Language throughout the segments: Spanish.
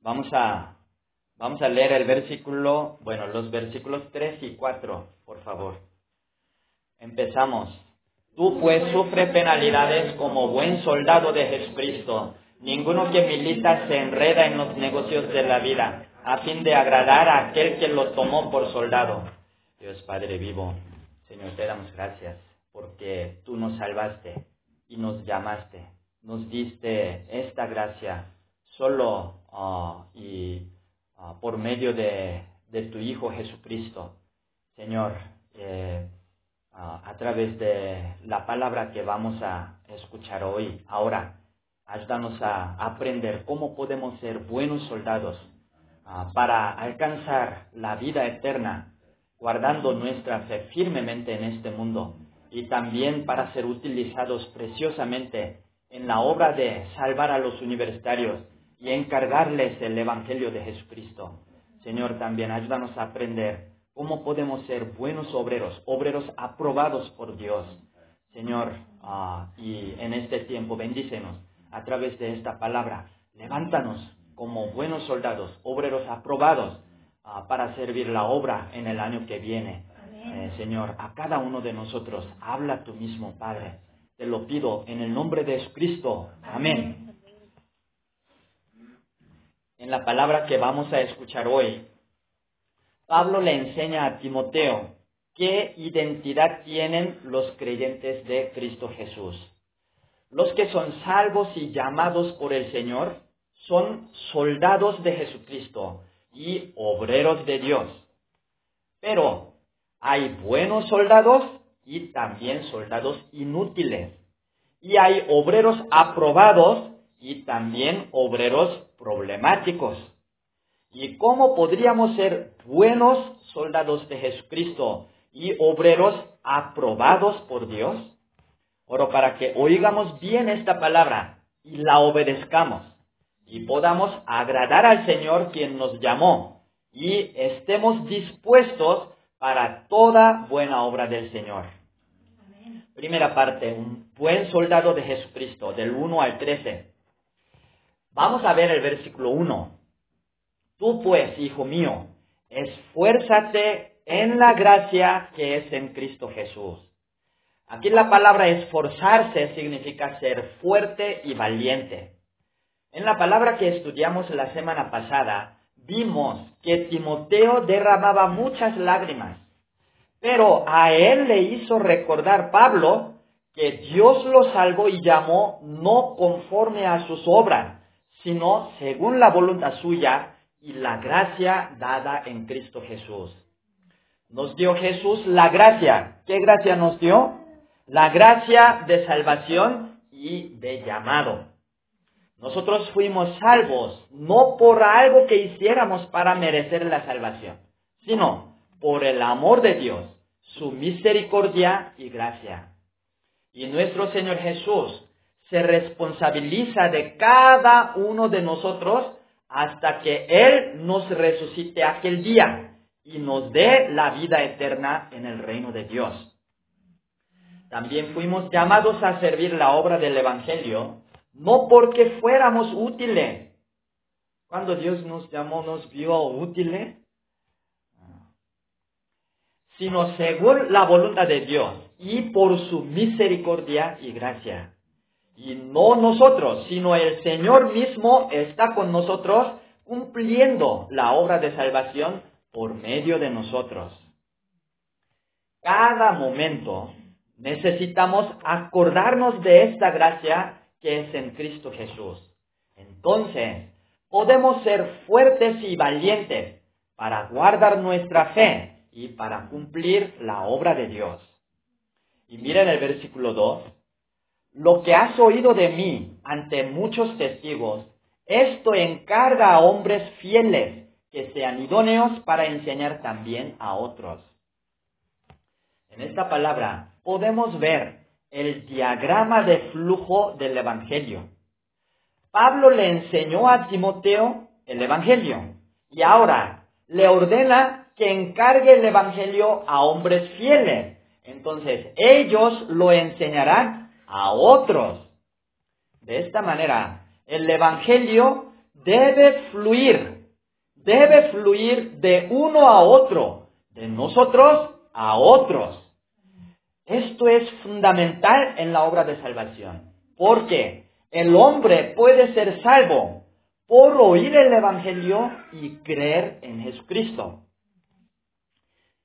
Vamos a, vamos a leer el versículo, bueno, los versículos 3 y 4, por favor. Empezamos. Tú pues sufre penalidades como buen soldado de Jesucristo. Ninguno que milita se enreda en los negocios de la vida, a fin de agradar a aquel que lo tomó por soldado. Dios Padre vivo, Señor, te damos gracias porque tú nos salvaste y nos llamaste, nos diste esta gracia solo ah, y ah, por medio de, tu Hijo Jesucristo. Señor, eh, ah, a través de la palabra que vamos a escuchar hoy, ahora, ayúdanos a aprender cómo podemos ser buenos soldados para alcanzar la vida eterna, guardando nuestra fe firmemente en este mundo y también para ser utilizados preciosamente en la obra de salvar a los universitarios y encargarles el Evangelio de Jesucristo. Señor, también ayúdanos a aprender cómo podemos ser buenos obreros, obreros aprobados por Dios. Señor, ah, y en este tiempo bendícenos a través de esta palabra. Levántanos como buenos soldados, obreros aprobados ah, para servir la obra en el año que viene. Eh, Señor, a cada uno de nosotros, habla tú mismo, Padre. Te lo pido en el nombre de Jesucristo. Amén en la palabra que vamos a escuchar hoy, Pablo le enseña a Timoteo qué identidad tienen los creyentes de Cristo Jesús. Los que son salvos y llamados por el Señor son soldados de Jesucristo y obreros de Dios. Pero hay buenos soldados y también soldados inútiles. Y hay obreros aprobados y también obreros problemáticos. ¿Y cómo podríamos ser buenos soldados de Jesucristo y obreros aprobados por Dios? Oro para que oigamos bien esta palabra y la obedezcamos y podamos agradar al Señor quien nos llamó y estemos dispuestos para toda buena obra del Señor. Primera parte, un buen soldado de Jesucristo, del 1 al 13. Vamos a ver el versículo 1. Tú pues, hijo mío, esfuérzate en la gracia que es en Cristo Jesús. Aquí la palabra esforzarse significa ser fuerte y valiente. En la palabra que estudiamos la semana pasada, vimos que Timoteo derramaba muchas lágrimas, pero a él le hizo recordar Pablo que Dios lo salvó y llamó no conforme a sus obras, sino según la voluntad suya y la gracia dada en Cristo Jesús. Nos dio Jesús la gracia. ¿Qué gracia nos dio? La gracia de salvación y de llamado. Nosotros fuimos salvos no por algo que hiciéramos para merecer la salvación, sino por el amor de Dios, su misericordia y gracia. Y nuestro Señor Jesús se responsabiliza de cada uno de nosotros hasta que Él nos resucite aquel día y nos dé la vida eterna en el reino de Dios. También fuimos llamados a servir la obra del Evangelio, no porque fuéramos útiles. Cuando Dios nos llamó, nos vio útiles, sino según la voluntad de Dios y por su misericordia y gracia. Y no nosotros, sino el Señor mismo está con nosotros cumpliendo la obra de salvación por medio de nosotros. Cada momento necesitamos acordarnos de esta gracia que es en Cristo Jesús. Entonces, podemos ser fuertes y valientes para guardar nuestra fe y para cumplir la obra de Dios. Y miren el versículo 2 lo que has oído de mí ante muchos testigos, esto encarga a hombres fieles que sean idóneos para enseñar también a otros. En esta palabra podemos ver el diagrama de flujo del Evangelio. Pablo le enseñó a Timoteo el Evangelio y ahora le ordena que encargue el Evangelio a hombres fieles. Entonces ellos lo enseñarán a otros. De esta manera, el Evangelio debe fluir, debe fluir de uno a otro, de nosotros a otros. Esto es fundamental en la obra de salvación, porque el hombre puede ser salvo por oír el Evangelio y creer en Jesucristo.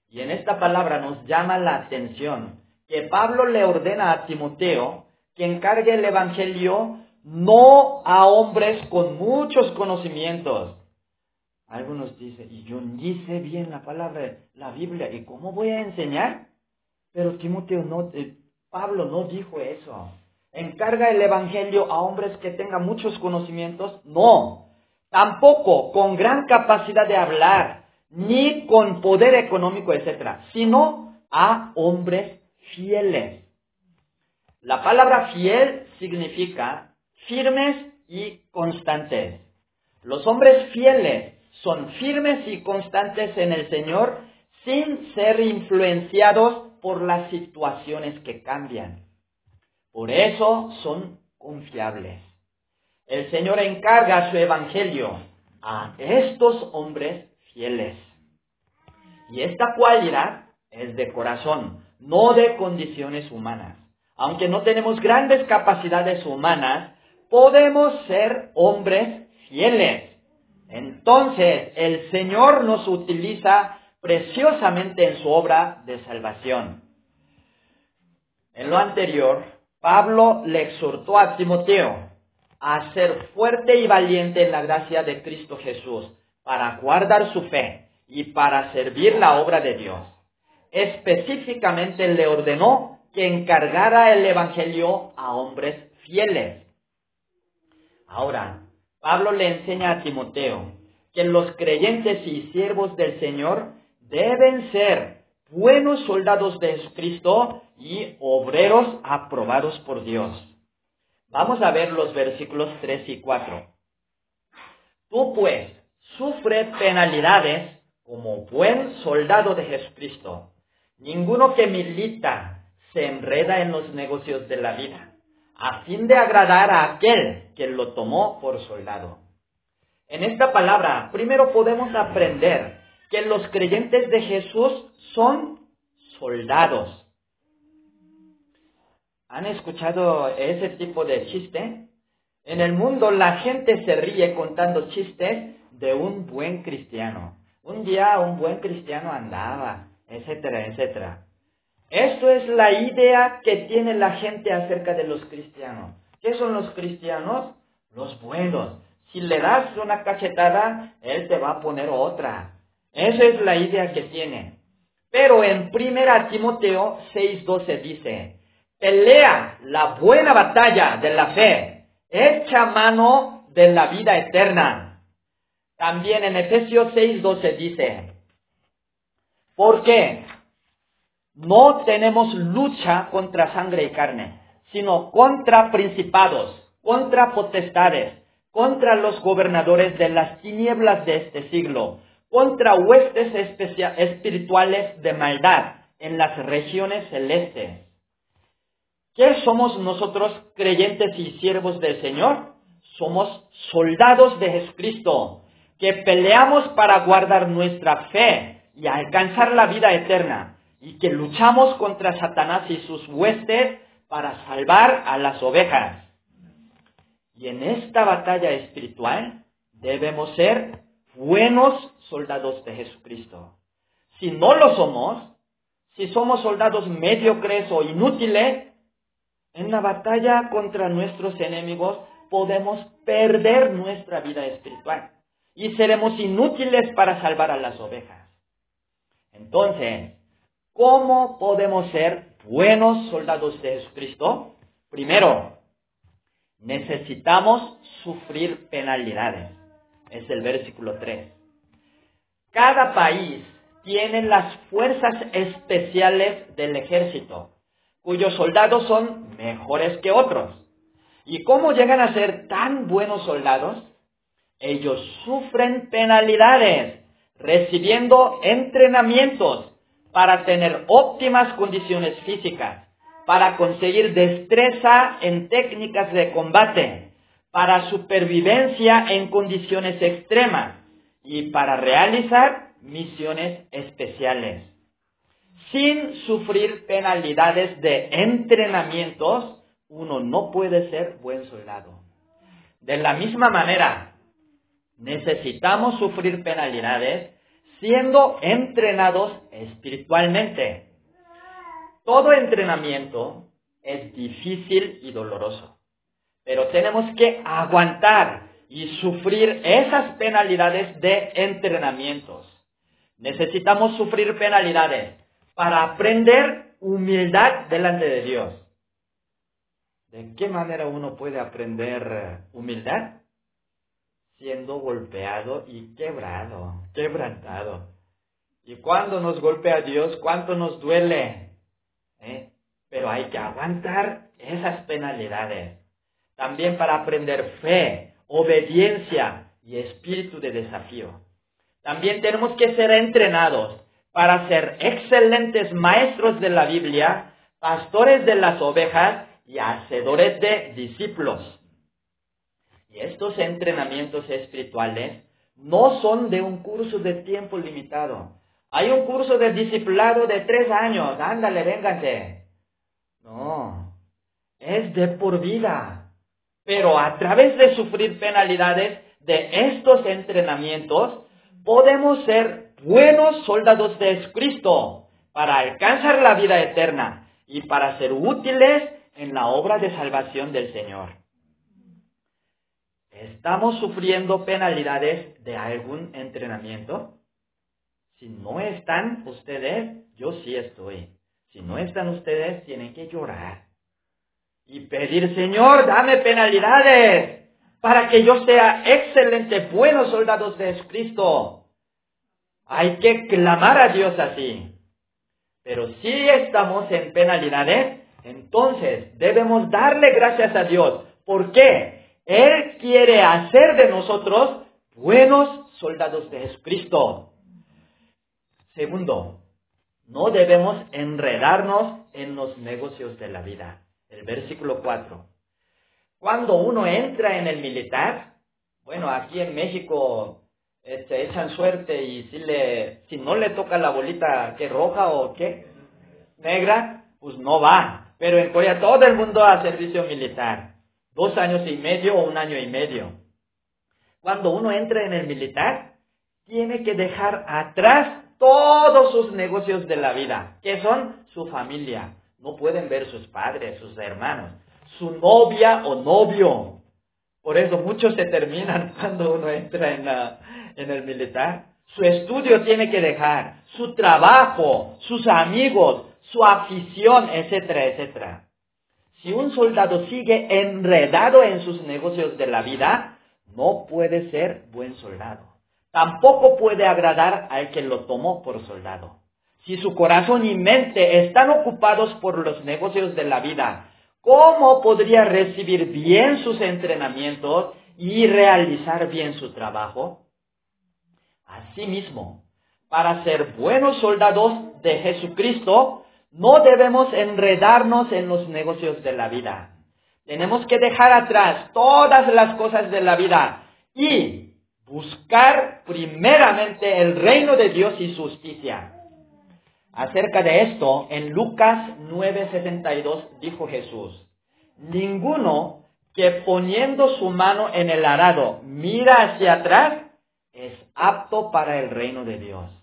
Y en esta palabra nos llama la atención que Pablo le ordena a Timoteo que encargue el Evangelio no a hombres con muchos conocimientos. Algunos dicen, y yo ni sé bien la palabra, la Biblia, ¿y cómo voy a enseñar? Pero Timoteo no, eh, Pablo no dijo eso. Encarga el Evangelio a hombres que tengan muchos conocimientos. No. Tampoco con gran capacidad de hablar, ni con poder económico, etc. Sino a hombres fieles. La palabra fiel significa firmes y constantes. Los hombres fieles son firmes y constantes en el Señor sin ser influenciados por las situaciones que cambian. Por eso son confiables. El Señor encarga su evangelio a estos hombres fieles. Y esta cualidad es de corazón, no de condiciones humanas. Aunque no tenemos grandes capacidades humanas, podemos ser hombres fieles. Entonces el Señor nos utiliza preciosamente en su obra de salvación. En lo anterior, Pablo le exhortó a Timoteo a ser fuerte y valiente en la gracia de Cristo Jesús para guardar su fe y para servir la obra de Dios. Específicamente le ordenó que encargara el Evangelio a hombres fieles. Ahora, Pablo le enseña a Timoteo que los creyentes y siervos del Señor deben ser buenos soldados de Jesucristo y obreros aprobados por Dios. Vamos a ver los versículos 3 y 4. Tú pues sufre penalidades como buen soldado de Jesucristo. Ninguno que milita se enreda en los negocios de la vida, a fin de agradar a aquel que lo tomó por soldado. En esta palabra, primero podemos aprender que los creyentes de Jesús son soldados. ¿Han escuchado ese tipo de chiste? En el mundo la gente se ríe contando chistes de un buen cristiano. Un día un buen cristiano andaba, etcétera, etcétera. Esto es la idea que tiene la gente acerca de los cristianos. ¿Qué son los cristianos? Los buenos. Si le das una cachetada, él te va a poner otra. Esa es la idea que tiene. Pero en 1 Timoteo 6:12 dice, pelea la buena batalla de la fe, echa mano de la vida eterna. También en Efesios 6:12 dice, ¿por qué? No tenemos lucha contra sangre y carne, sino contra principados, contra potestades, contra los gobernadores de las tinieblas de este siglo contra huestes espirituales de maldad en las regiones celestes. ¿Qué somos nosotros creyentes y siervos del Señor? Somos soldados de Jesucristo, que peleamos para guardar nuestra fe y alcanzar la vida eterna, y que luchamos contra Satanás y sus huestes para salvar a las ovejas. Y en esta batalla espiritual debemos ser buenos soldados de Jesucristo. Si no lo somos, si somos soldados mediocres o inútiles, en la batalla contra nuestros enemigos podemos perder nuestra vida espiritual y seremos inútiles para salvar a las ovejas. Entonces, ¿cómo podemos ser buenos soldados de Jesucristo? Primero, necesitamos sufrir penalidades. Es el versículo 3. Cada país tiene las fuerzas especiales del ejército, cuyos soldados son mejores que otros. ¿Y cómo llegan a ser tan buenos soldados? Ellos sufren penalidades, recibiendo entrenamientos para tener óptimas condiciones físicas, para conseguir destreza en técnicas de combate, para supervivencia en condiciones extremas y para realizar misiones especiales. Sin sufrir penalidades de entrenamientos, uno no puede ser buen soldado. De la misma manera, necesitamos sufrir penalidades siendo entrenados espiritualmente. Todo entrenamiento es difícil y doloroso, pero tenemos que aguantar y sufrir esas penalidades de entrenamientos. Necesitamos sufrir penalidades para aprender humildad delante de Dios. ¿De qué manera uno puede aprender humildad? Siendo golpeado y quebrado, quebrantado. Y cuando nos golpea Dios, cuánto nos duele. ¿Eh? Pero hay que aguantar esas penalidades. También para aprender fe, obediencia y espíritu de desafío. También tenemos que ser entrenados para ser excelentes maestros de la Biblia, pastores de las ovejas y hacedores de discípulos. Y estos entrenamientos espirituales no son de un curso de tiempo limitado. Hay un curso de discipulado de tres años, ándale, véngate. No, es de por vida. Pero a través de sufrir penalidades de estos entrenamientos, podemos ser buenos soldados de Cristo para alcanzar la vida eterna y para ser útiles en la obra de salvación del Señor. ¿Estamos sufriendo penalidades de algún entrenamiento? Si no están ustedes, yo sí estoy. Si no están ustedes, tienen que llorar y pedir, Señor, dame penalidades para que yo sea excelente, buenos soldados de Cristo. Hay que clamar a Dios así. Pero si estamos en penalidades, entonces debemos darle gracias a Dios. ¿Por qué? Él quiere hacer de nosotros buenos soldados de Jesucristo. Segundo, no debemos enredarnos en los negocios de la vida. El versículo 4. Cuando uno entra en el militar, bueno, aquí en México este, echan suerte y si, si no le toca la bolita que roja o qué, negra, pues no va. Pero en Corea todo el mundo a servicio militar. Dos años y medio o un año y medio. Cuando uno entra en el militar, tiene que dejar atrás todos sus negocios de la vida, que son su familia. No pueden ver sus padres, sus hermanos, su novia o novio. Por eso muchos se terminan cuando uno entra en, en el militar. Su estudio tiene que dejar, su trabajo, sus amigos, su afición, etcétera, etcétera. Si un soldado sigue enredado en sus negocios de la vida, no puede ser buen soldado. Tampoco puede agradar al que lo tomó por soldado. Si su corazón y mente están ocupados por los negocios de la vida, ¿cómo podría recibir bien sus entrenamientos y realizar bien su trabajo? Asimismo, para ser buenos soldados de Jesucristo, no debemos enredarnos en los negocios de la vida. Tenemos que dejar atrás todas las cosas de la vida y buscar primeramente el reino de Dios y justicia. Acerca de esto, en Lucas 9:72 dijo Jesús, ninguno que poniendo su mano en el arado mira hacia atrás es apto para el reino de Dios.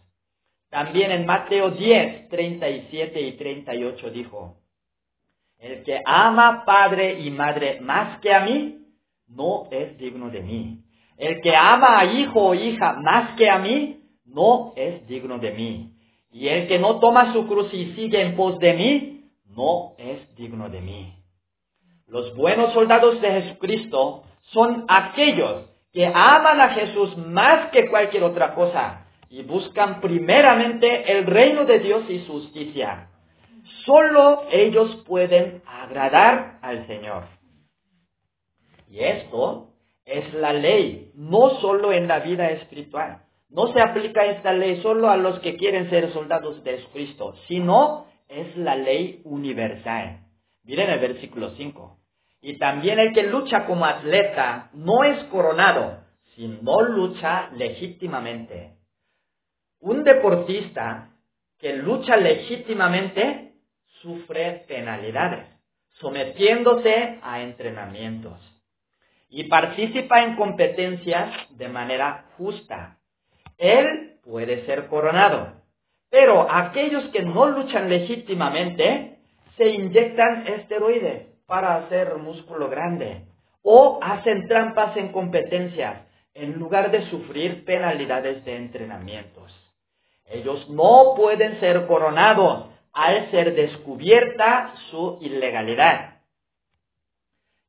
También en Mateo 10, 37 y 38 dijo, el que ama padre y madre más que a mí, no es digno de mí. El que ama a hijo o hija más que a mí, no es digno de mí. Y el que no toma su cruz y sigue en pos de mí, no es digno de mí. Los buenos soldados de Jesucristo son aquellos que aman a Jesús más que cualquier otra cosa y buscan primeramente el reino de Dios y justicia. Solo ellos pueden agradar al Señor. Y esto es la ley, no solo en la vida espiritual. No se aplica esta ley solo a los que quieren ser soldados de Cristo, sino es la ley universal. Miren el versículo 5. Y también el que lucha como atleta no es coronado, sino lucha legítimamente. Un deportista que lucha legítimamente sufre penalidades, sometiéndose a entrenamientos y participa en competencias de manera justa. Él puede ser coronado, pero aquellos que no luchan legítimamente se inyectan esteroides para hacer músculo grande o hacen trampas en competencias en lugar de sufrir penalidades de entrenamientos. Ellos no pueden ser coronados al ser descubierta su ilegalidad.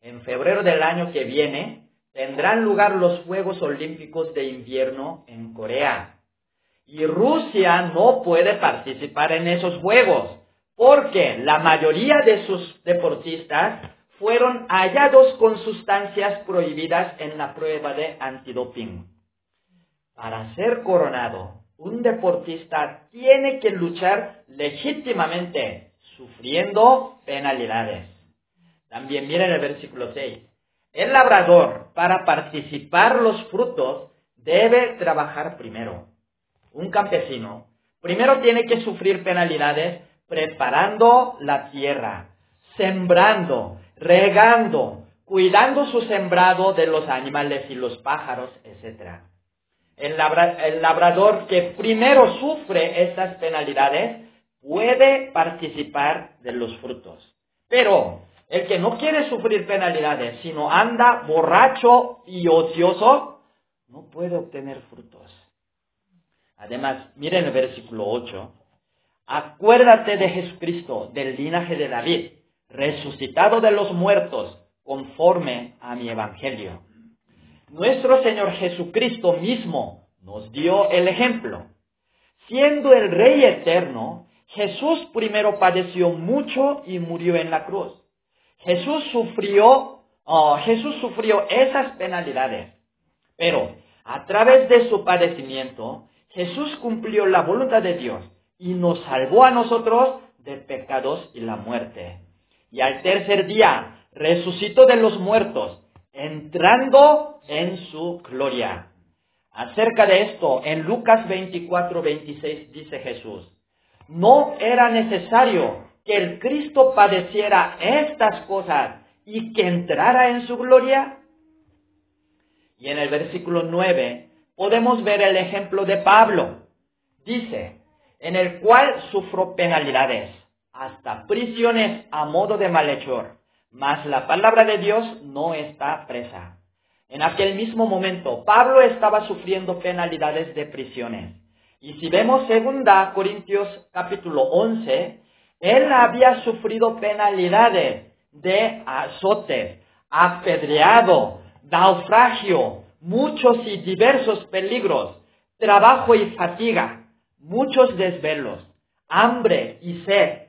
En febrero del año que viene tendrán lugar los Juegos Olímpicos de Invierno en Corea. Y Rusia no puede participar en esos Juegos porque la mayoría de sus deportistas fueron hallados con sustancias prohibidas en la prueba de antidoping. Para ser coronado, un deportista tiene que luchar legítimamente, sufriendo penalidades. También miren el versículo 6. El labrador, para participar los frutos, debe trabajar primero. Un campesino primero tiene que sufrir penalidades preparando la tierra, sembrando, regando, cuidando su sembrado de los animales y los pájaros, etc. El, labrador que primero sufre estas penalidades puede participar de los frutos. Pero el que no quiere sufrir penalidades, sino anda borracho y ocioso, no puede obtener frutos. Además, miren el versículo 8. Acuérdate de Jesucristo, del linaje de David, resucitado de los muertos, conforme a mi evangelio. Nuestro Señor Jesucristo mismo nos dio el ejemplo. Siendo el Rey eterno, Jesús primero padeció mucho y murió en la cruz. Jesús sufrió, oh, Jesús sufrió esas penalidades, pero a través de su padecimiento, Jesús cumplió la voluntad de Dios y nos salvó a nosotros de pecados y la muerte. Y al tercer día resucitó de los muertos, entrando en su gloria. Acerca de esto, en Lucas 24, 26 dice Jesús, no era necesario que el Cristo padeciera estas cosas y que entrara en su gloria? Y en el versículo 9 podemos ver el ejemplo de Pablo. Dice, en el cual sufro penalidades, hasta prisiones a modo de malhechor, mas la palabra de Dios no está presa. En aquel mismo momento, Pablo estaba sufriendo penalidades de prisiones. Y si vemos segunda Corintios capítulo 11, él había sufrido penalidades de azote, apedreado, naufragio, muchos y diversos peligros, trabajo y fatiga, muchos desvelos, hambre y sed,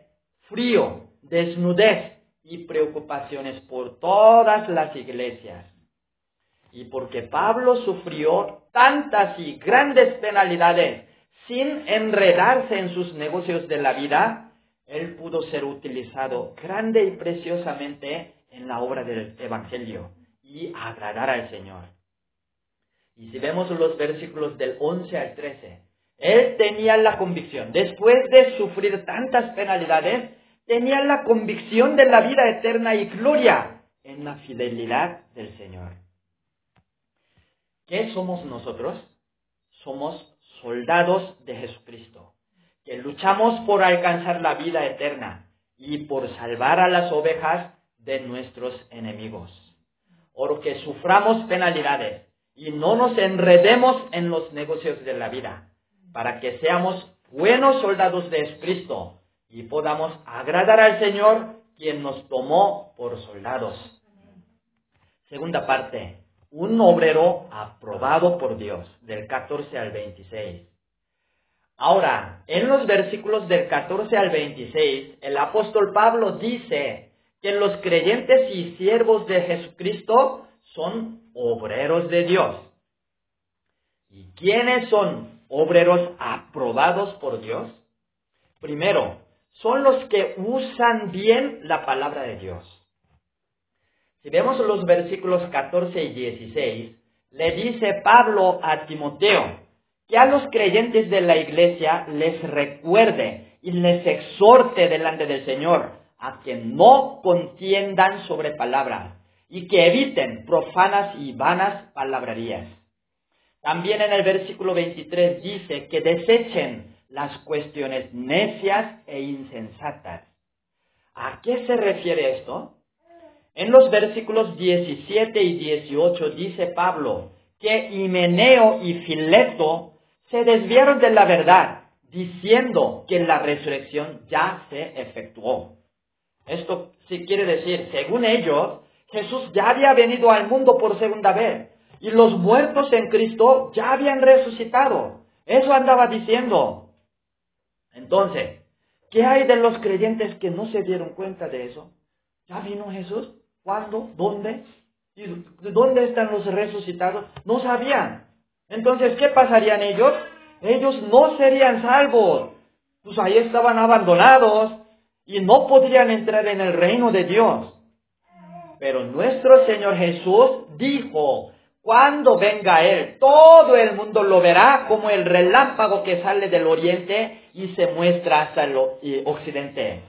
frío, desnudez y preocupaciones por todas las iglesias. Y porque Pablo sufrió tantas y grandes penalidades sin enredarse en sus negocios de la vida, él pudo ser utilizado grande y preciosamente en la obra del Evangelio y agradar al Señor. Y si vemos los versículos del 11 al 13, él tenía la convicción, después de sufrir tantas penalidades, tenía la convicción de la vida eterna y gloria en la fidelidad del Señor. ¿Qué somos nosotros? Somos soldados de Jesucristo que luchamos por alcanzar la vida eterna y por salvar a las ovejas de nuestros enemigos. O que suframos penalidades y no nos enredemos en los negocios de la vida, para que seamos buenos soldados de Cristo y podamos agradar al Señor quien nos tomó por soldados. Segunda parte, un obrero aprobado por Dios, del 14 al 26. Ahora, en los versículos del 14 al 26, el apóstol Pablo dice que los creyentes y siervos de Jesucristo son obreros de Dios. ¿Y quiénes son obreros aprobados por Dios? Primero, son los que usan bien la palabra de Dios. Si vemos los versículos 14 y 16, le dice Pablo a Timoteo que a los creyentes de la iglesia les recuerde y les exhorte delante del Señor a que no contiendan sobre palabras y que eviten profanas y vanas palabrerías. También en el versículo 23 dice que desechen las cuestiones necias e insensatas. ¿A qué se refiere esto? En los versículos 17 y 18 dice Pablo que Himeneo y Fileto se desviaron de la verdad, diciendo que la resurrección ya se efectuó. Esto sí quiere decir, según ellos, Jesús ya había venido al mundo por segunda vez y los muertos en Cristo ya habían resucitado. Eso andaba diciendo. Entonces, ¿qué hay de los creyentes que no se dieron cuenta de eso? ¿Ya vino Jesús? ¿Cuándo? ¿Dónde? ¿Y dónde están los resucitados? No sabían. Entonces, ¿qué pasarían ellos? Ellos no serían salvos. Pues ahí estaban abandonados y no podrían entrar en el reino de Dios. Pero nuestro Señor Jesús dijo, cuando venga Él, todo el mundo lo verá como el relámpago que sale del oriente y se muestra hasta el occidente.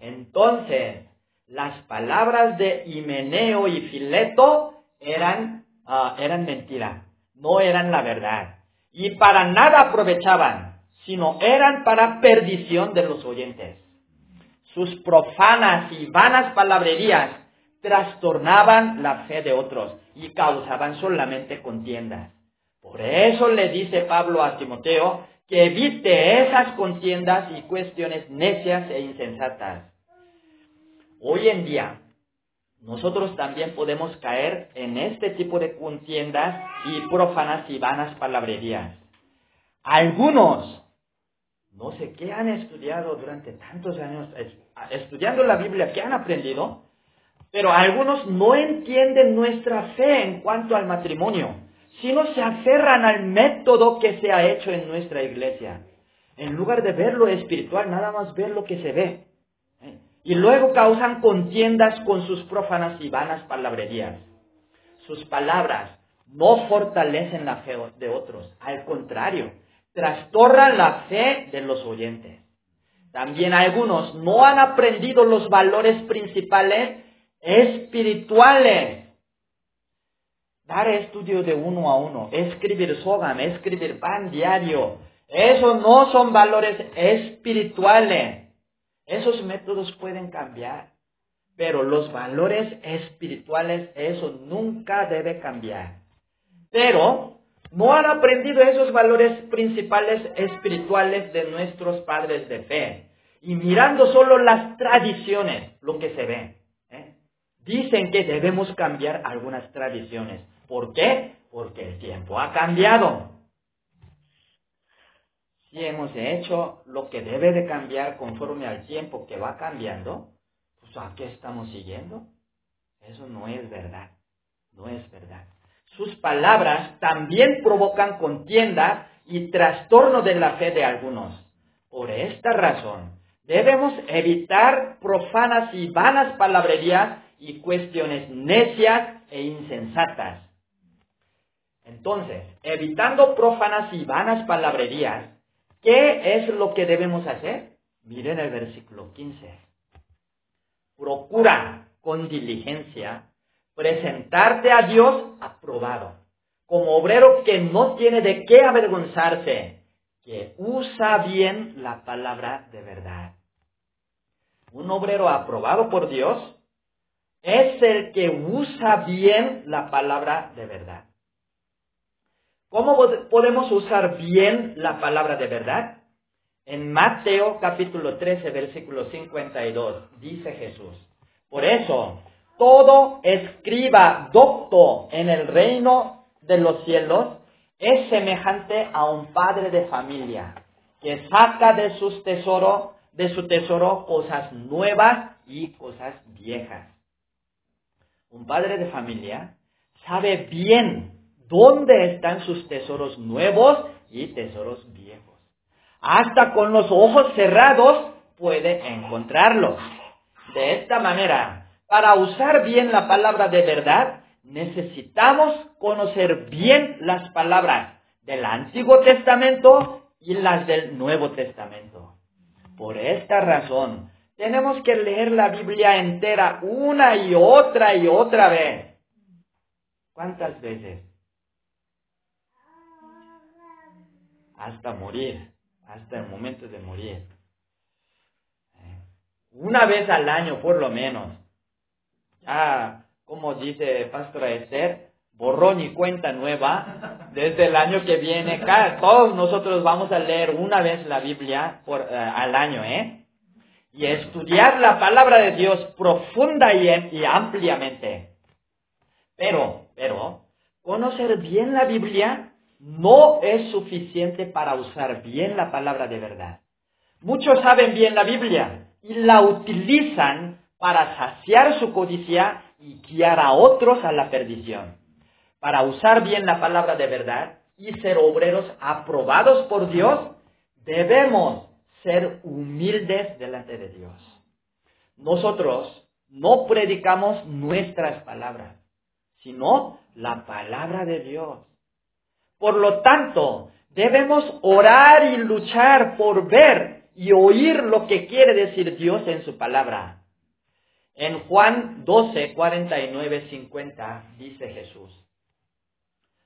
Entonces, las palabras de Himeneo y Fileto eran, uh, eran mentira, no eran la verdad. Y para nada aprovechaban, sino eran para perdición de los oyentes. Sus profanas y vanas palabrerías trastornaban la fe de otros y causaban solamente contiendas. Por eso le dice Pablo a Timoteo que evite esas contiendas y cuestiones necias e insensatas Hoy en día, nosotros también podemos caer en este tipo de contiendas y profanas y vanas palabrerías. Algunos, no sé qué han estudiado durante tantos años, estudiando la Biblia, qué han aprendido, pero algunos no entienden nuestra fe en cuanto al matrimonio, sino se aferran al método que se ha hecho en nuestra iglesia. En lugar de ver lo espiritual, nada más ver lo que se ve y luego causan contiendas con sus profanas y vanas palabrerías. Sus palabras no fortalecen la fe de otros, al contrario, trastornan la fe de los oyentes. También algunos no han aprendido los valores principales espirituales. Dar estudio de uno a uno, escribir sogam, escribir pan diario, esos no son valores espirituales. Esos métodos pueden cambiar, pero los valores espirituales, eso nunca debe cambiar. Pero no han aprendido esos valores principales espirituales de nuestros padres de fe. Y mirando solo las tradiciones, lo que se ve. Dicen que debemos cambiar algunas tradiciones. ¿Por qué? Porque el tiempo ha cambiado si hemos hecho lo que debe de cambiar conforme al tiempo que va cambiando, pues ¿a qué estamos siguiendo? Eso no es verdad, no es verdad. Sus palabras también provocan contienda y trastorno de la fe de algunos. Por esta razón, debemos evitar profanas y vanas palabrerías y cuestiones necias e insensatas. Entonces, evitando profanas y vanas palabrerías, ¿Qué es lo que debemos hacer? Miren el versículo 15. Procura con diligencia presentarte a Dios aprobado, como obrero que no tiene de qué avergonzarse, que usa bien la palabra de verdad. Un obrero aprobado por Dios es el que usa bien la palabra de verdad. ¿Cómo podemos usar bien la palabra de verdad? En Mateo capítulo 13, versículo 52, dice Jesús. Por eso, todo escriba docto en el reino de los cielos es semejante a un padre de familia que saca de sus tesoro, de su tesoro cosas nuevas y cosas viejas. Un padre de familia sabe bien dónde están sus tesoros nuevos y tesoros viejos. Hasta con los ojos cerrados puede encontrarlos. De esta manera, para usar bien la palabra de verdad, necesitamos conocer bien las palabras del Antiguo Testamento y las del Nuevo Testamento. Por esta razón, tenemos que leer la Biblia entera una y otra y otra vez. ¿Cuántas veces? Hasta morir, hasta el momento de morir. Eh, una vez al año por lo menos. Ya, como dice Pastora Esther, borrón y cuenta nueva. Desde el año que viene, todos nosotros vamos a leer una vez la Biblia por, eh, al año, ¿eh? Y estudiar la palabra de Dios profunda y, ampliamente. Pero, pero, conocer bien la Biblia no es suficiente para usar bien la palabra de verdad. Muchos saben bien la Biblia y la utilizan para saciar su codicia y guiar a otros a la perdición. Para usar bien la palabra de verdad y ser obreros aprobados por Dios, debemos ser humildes delante de Dios. Nosotros no predicamos nuestras palabras, sino la palabra de Dios. Por lo tanto, debemos orar y luchar por ver y oír lo que quiere decir Dios en su palabra. En Juan 12, 49, 50 dice Jesús,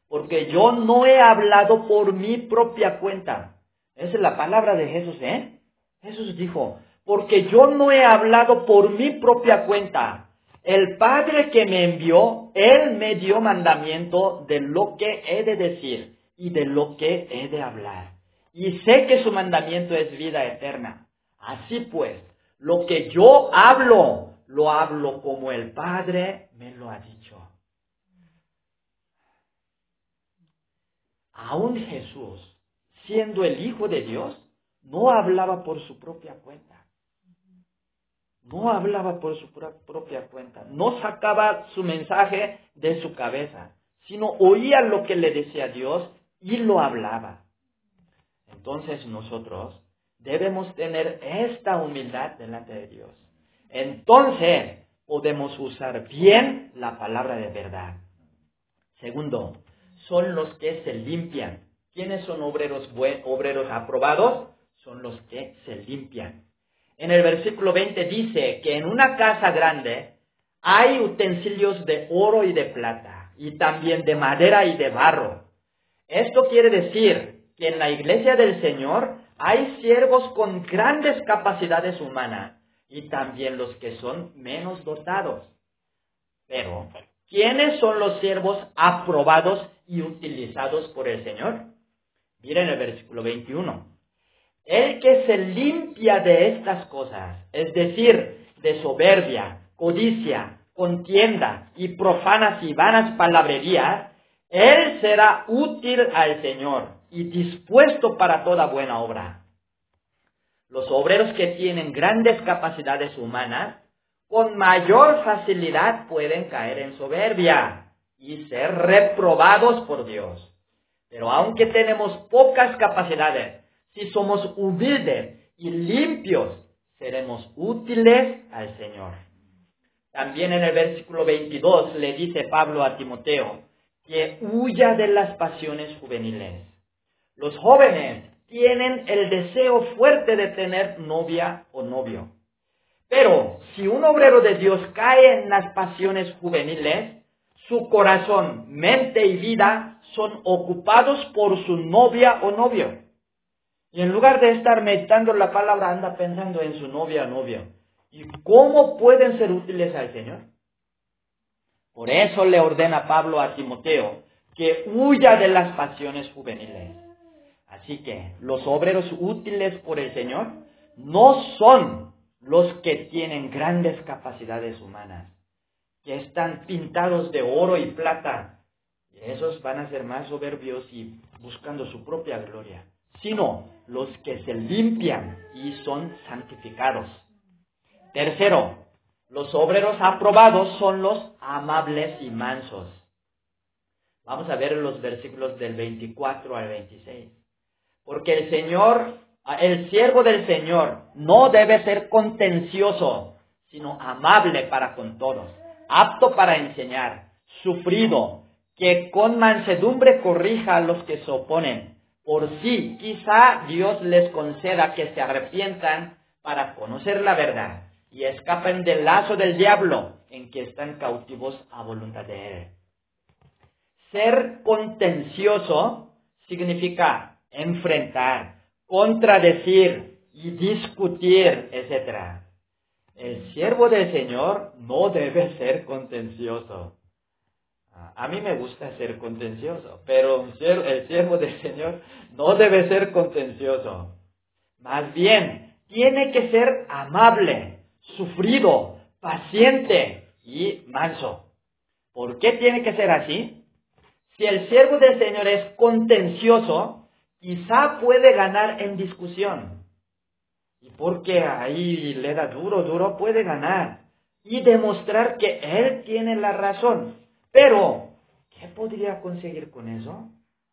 porque yo no he hablado por mi propia cuenta. Esa es la palabra de Jesús, ¿eh? Jesús dijo, porque yo no he hablado por mi propia cuenta. El Padre que me envió, Él me dio mandamiento de lo que he de decir y de lo que he de hablar. Y sé que su mandamiento es vida eterna. Así pues, lo que yo hablo, lo hablo como el Padre me lo ha dicho. Aún Jesús, siendo el Hijo de Dios, no hablaba por su propia cuenta. No hablaba por su propia cuenta. No sacaba su mensaje de su cabeza, sino oía lo que le decía Dios y lo hablaba. Entonces nosotros debemos tener esta humildad delante de Dios entonces podemos usar bien la palabra de verdad. Segundo, son los que se limpian. ¿Quiénes son obreros, obreros aprobados? Son los que se limpian. En el versículo 20 dice que en una casa grande hay utensilios de oro y de plata, y también de madera y de barro. Esto quiere decir que en la iglesia del Señor hay siervos con grandes capacidades humanas y también los que son menos dotados. Pero, ¿quiénes son los siervos aprobados y utilizados por el Señor? Miren el versículo 21. El que se limpia de estas cosas, es decir, de soberbia, codicia, contienda y profanas y vanas palabrerías, él será útil al Señor y dispuesto para toda buena obra. Los obreros que tienen grandes capacidades humanas, con mayor facilidad pueden caer en soberbia y ser reprobados por Dios. Pero aunque tenemos pocas capacidades, si somos humildes y limpios, seremos útiles al Señor. También en el versículo 22 le dice Pablo a Timoteo que huya de las pasiones juveniles. Los jóvenes tienen el deseo fuerte de tener novia o novio. Pero si un obrero de Dios cae en las pasiones juveniles, su corazón, mente y vida son ocupados por su novia o novio. Y en lugar de estar meditando la palabra, anda pensando en su novia o novio. ¿Y cómo pueden ser útiles al Señor? Por eso le ordena Pablo a Timoteo que huya de las pasiones juveniles. Así que los obreros útiles por el Señor no son los que tienen grandes capacidades humanas, que están pintados de oro y plata. Esos van a ser más soberbios y buscando su propia gloria, sino los que se limpian y son santificados. Tercero, los obreros aprobados son los amables y mansos. Vamos a ver los versículos del 24 al 26. Porque el Señor, el siervo del Señor, no debe ser contencioso, sino amable para con todos, apto para enseñar, sufrido, que con mansedumbre corrija a los que se oponen. Por sí, quizá Dios les conceda que se arrepientan para conocer la verdad y escapen del lazo del diablo en que están cautivos a voluntad de él. Ser contencioso significa enfrentar, contradecir y discutir, etc. El siervo del Señor no debe ser contencioso. A mí me gusta ser contencioso, pero el siervo del Señor no debe ser contencioso. Más bien, tiene que ser amable, sufrido, paciente y manso. ¿Por qué tiene que ser así? Si el siervo del Señor es contencioso, quizá puede ganar en discusión. Y porque ahí le da duro, duro, puede ganar. Y demostrar que él tiene la razón. Pero, ¿qué podría conseguir con eso?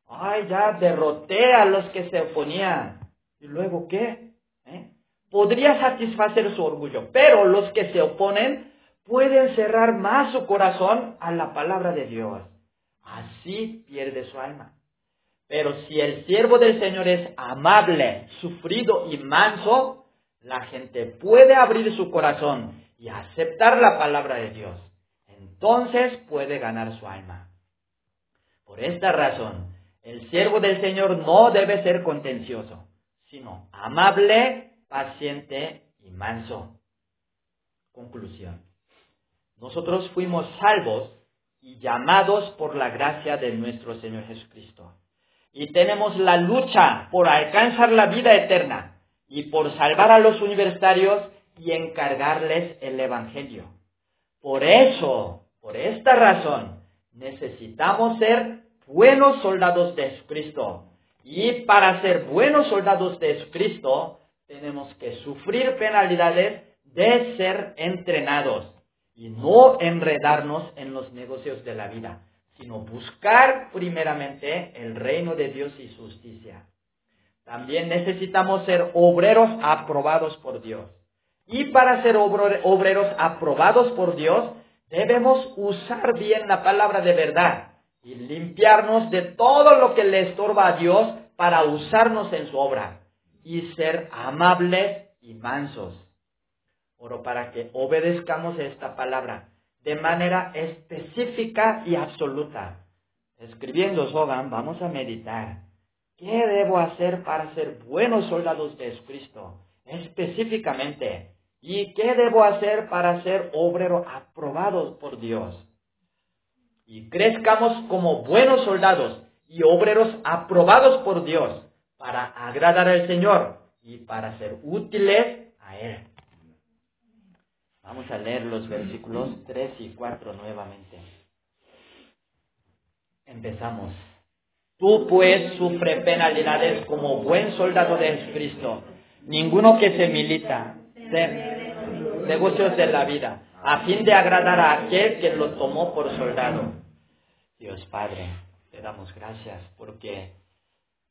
Ay, ya derroté a los que se oponían. ¿Y luego qué? ¿Eh? Podría satisfacer su orgullo, pero los que se oponen pueden cerrar más su corazón a la palabra de Dios. Así pierde su alma. Pero si el siervo del Señor es amable, sufrido y manso, la gente puede abrir su corazón y aceptar la palabra de Dios. Entonces puede ganar su alma. Por esta razón, el siervo del Señor no debe ser contencioso, sino amable, paciente y manso. Conclusión. Nosotros fuimos salvos y llamados por la gracia de nuestro Señor Jesucristo. Y tenemos la lucha por alcanzar la vida eterna y por salvar a los universitarios y encargarles el Evangelio. Por eso, por esta razón, necesitamos ser buenos soldados de Jesucristo. Y para ser buenos soldados de Jesucristo, tenemos que sufrir penalidades de ser entrenados y no enredarnos en los negocios de la vida, sino buscar primeramente el reino de Dios y justicia. También necesitamos ser obreros aprobados por Dios. Y para ser obreros aprobados por Dios, debemos usar bien la palabra de verdad y limpiarnos de todo lo que le estorba a Dios para usarnos en su obra y ser amables y mansos. Oro para que obedezcamos esta palabra de manera específica y absoluta. Escribiendo Sogan, vamos a meditar. ¿Qué debo hacer para ser buenos soldados de Jesucristo? Específicamente. ¿Y qué debo hacer para ser obrero aprobado por Dios? Y crezcamos como buenos soldados y obreros aprobados por Dios para agradar al Señor y para ser útiles a Él. Vamos a leer los versículos 3 y 4 nuevamente. Empezamos. Tú pues sufre penalidades como buen soldado de Jesucristo. Ninguno que se milita de negocios de la vida, a fin de agradar a aquel que lo tomó por soldado. Dios Padre, te damos gracias porque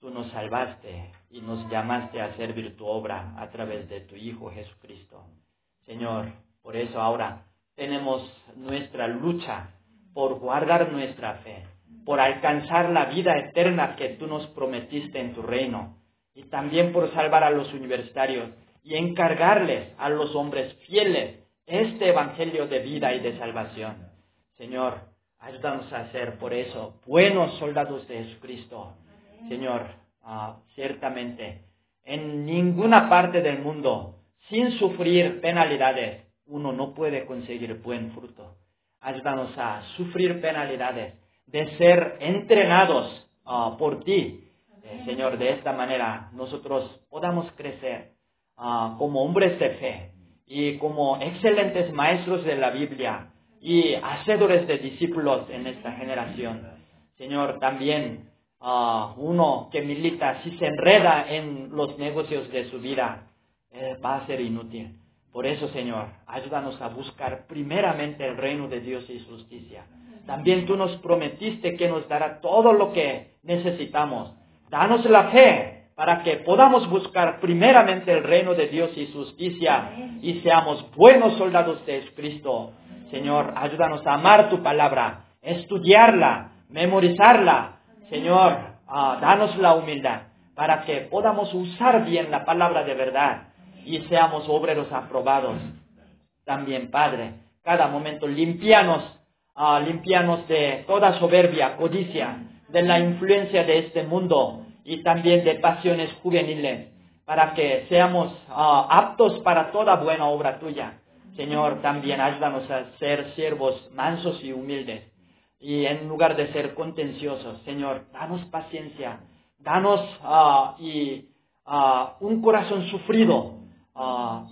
tú nos salvaste y nos llamaste a servir tu obra a través de tu Hijo Jesucristo. Señor, por eso ahora tenemos nuestra lucha por guardar nuestra fe, por alcanzar la vida eterna que tú nos prometiste en tu reino, y también por salvar a los universitarios y encargarles a los hombres fieles este evangelio de vida y de salvación. Señor, ayúdanos a ser por eso buenos soldados de Jesucristo. Señor, ah, ciertamente, en ninguna parte del mundo, sin sufrir penalidades, uno no puede conseguir buen fruto. Ayúdanos a sufrir penalidades, de ser entrenados ah, por ti, eh, Señor. De esta manera nosotros podamos crecer ah, como hombres de fe y como excelentes maestros de la Biblia y hacedores de discípulos en esta generación. Señor, también ah, uno que milita, si se enreda en los negocios de su vida, eh, va a ser inútil. Por eso, Señor, ayúdanos a buscar primeramente el reino de Dios y su justicia. También tú nos prometiste que nos dará todo lo que necesitamos. Danos la fe para que podamos buscar primeramente el reino de Dios y justicia y seamos buenos soldados de Cristo. Señor, ayúdanos a amar tu palabra, estudiarla, memorizarla. Señor, ah, danos la humildad para que podamos usar bien la palabra de verdad y seamos obreros aprobados. También, Padre, cada momento limpianos, ah, limpianos de toda soberbia, codicia, de la influencia de este mundo y también de pasiones juveniles, para que seamos ah, aptos para toda buena obra tuya. Señor, también ayúdanos a ser siervos mansos y humildes. Y en lugar de ser contenciosos, Señor, danos paciencia, danos ah, y, ah, un corazón sufrido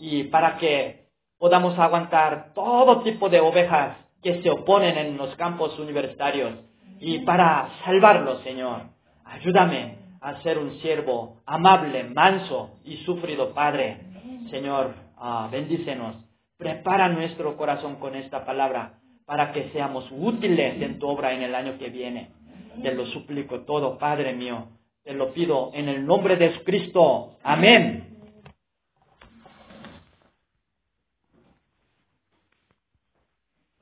y para que podamos aguantar todo tipo de ovejas que se oponen en los campos universitarios y para salvarlos, Señor. Ayúdame a ser un siervo amable, manso y sufrido, Padre. Señor, ah, bendícenos. Prepara nuestro corazón con esta palabra para que seamos útiles en tu obra en el año que viene. Te lo suplico todo, Padre mío. Te lo pido en el nombre de Cristo. Amén.